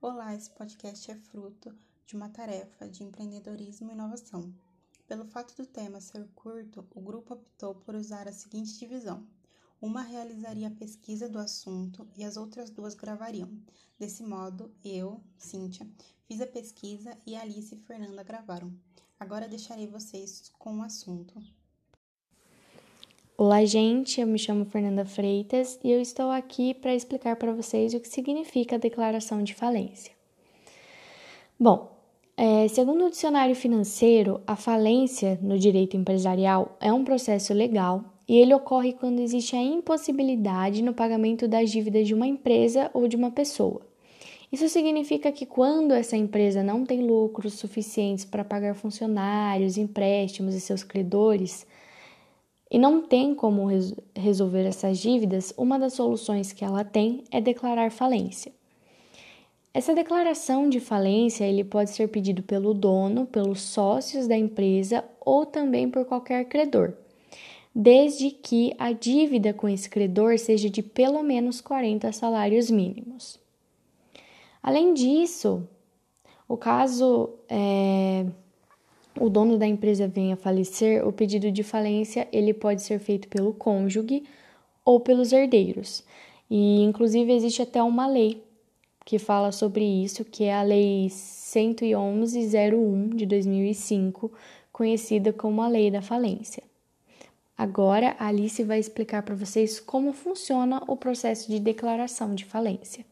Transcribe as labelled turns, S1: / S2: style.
S1: Olá, esse podcast é fruto de uma tarefa de empreendedorismo e inovação. Pelo fato do tema ser curto, o grupo optou por usar a seguinte divisão: uma realizaria a pesquisa do assunto e as outras duas gravariam. Desse modo, eu, Cíntia, fiz a pesquisa e Alice e Fernanda gravaram. Agora deixarei vocês com o assunto.
S2: Olá, gente. Eu me chamo Fernanda Freitas e eu estou aqui para explicar para vocês o que significa a declaração de falência. Bom, é, segundo o dicionário financeiro, a falência no direito empresarial é um processo legal e ele ocorre quando existe a impossibilidade no pagamento das dívidas de uma empresa ou de uma pessoa. Isso significa que quando essa empresa não tem lucros suficientes para pagar funcionários, empréstimos e seus credores, e não tem como res resolver essas dívidas, uma das soluções que ela tem é declarar falência. Essa declaração de falência ele pode ser pedido pelo dono, pelos sócios da empresa ou também por qualquer credor, desde que a dívida com esse credor seja de pelo menos 40 salários mínimos. Além disso, o caso é, o dono da empresa venha a falecer, o pedido de falência ele pode ser feito pelo cônjuge ou pelos herdeiros. E inclusive existe até uma lei que fala sobre isso, que é a lei 111/01 de 2005, conhecida como a lei da falência. Agora a Alice vai explicar para vocês como funciona o processo de declaração de falência.